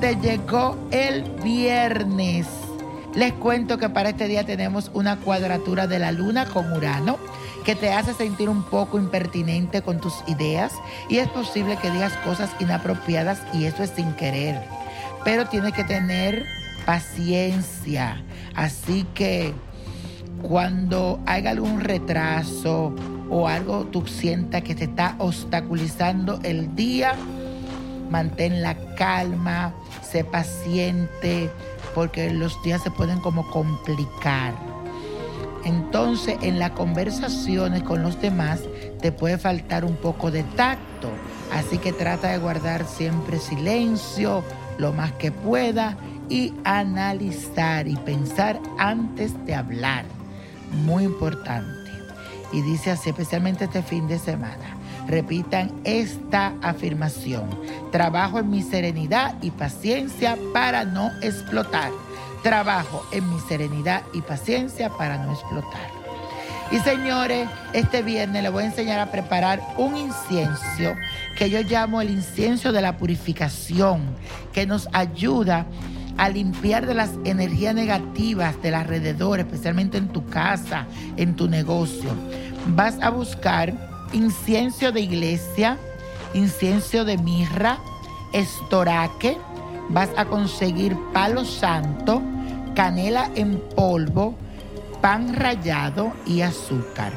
Gente, llegó el viernes. Les cuento que para este día tenemos una cuadratura de la luna con Urano que te hace sentir un poco impertinente con tus ideas y es posible que digas cosas inapropiadas y eso es sin querer. Pero tienes que tener paciencia. Así que cuando haya algún retraso o algo tú sientas que te está obstaculizando el día, mantén la calma, sé paciente, porque los días se pueden como complicar. Entonces, en las conversaciones con los demás te puede faltar un poco de tacto, así que trata de guardar siempre silencio lo más que pueda y analizar y pensar antes de hablar. Muy importante. Y dice así, especialmente este fin de semana. Repitan esta afirmación. Trabajo en mi serenidad y paciencia para no explotar. Trabajo en mi serenidad y paciencia para no explotar. Y señores, este viernes les voy a enseñar a preparar un incienso que yo llamo el incienso de la purificación, que nos ayuda a limpiar de las energías negativas del alrededor, especialmente en tu casa, en tu negocio. Vas a buscar incienso de iglesia, incienso de mirra, estoraque, vas a conseguir palo santo, canela en polvo, pan rallado y azúcar.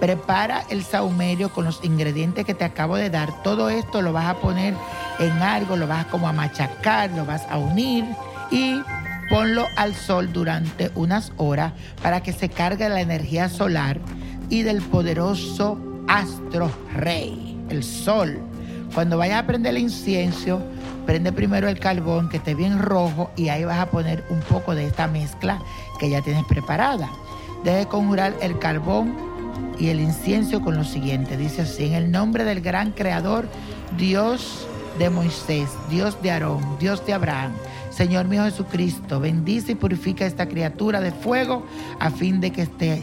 Prepara el saumerio con los ingredientes que te acabo de dar. Todo esto lo vas a poner en algo, lo vas como a machacar, lo vas a unir y ponlo al sol durante unas horas para que se cargue la energía solar y del poderoso astro rey, el sol. Cuando vayas a prender el incienso, prende primero el carbón que esté bien rojo y ahí vas a poner un poco de esta mezcla que ya tienes preparada. Debe conjurar el carbón y el incienso con lo siguiente. Dice así, en el nombre del gran creador, Dios de Moisés, Dios de Aarón, Dios de Abraham, Señor mío Jesucristo, bendice y purifica esta criatura de fuego a fin de que esté,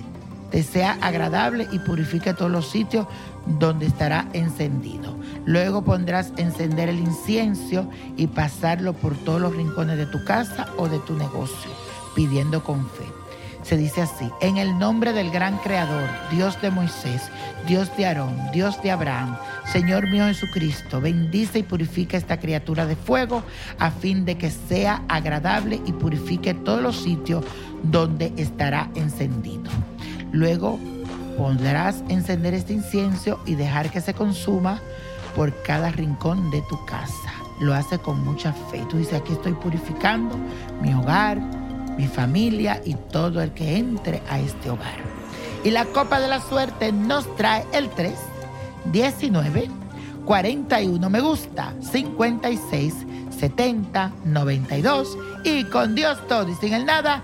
sea agradable y purifique todos los sitios donde estará encendido. Luego pondrás encender el incienso y pasarlo por todos los rincones de tu casa o de tu negocio, pidiendo con fe. Se dice así, en el nombre del gran Creador, Dios de Moisés, Dios de Aarón, Dios de Abraham, Señor mío Jesucristo, bendice y purifica esta criatura de fuego a fin de que sea agradable y purifique todos los sitios donde estará encendido. Luego podrás encender este incienso y dejar que se consuma por cada rincón de tu casa. lo hace con mucha fe. Tú dices, aquí estoy purificando mi hogar, mi familia y todo el que entre a este hogar. Y la copa de la suerte nos trae el 3, 19, 41 me gusta, 56, 70, 92 y con Dios todo y sin el nada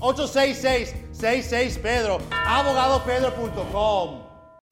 866-66 Pedro. Abogadopedro.com.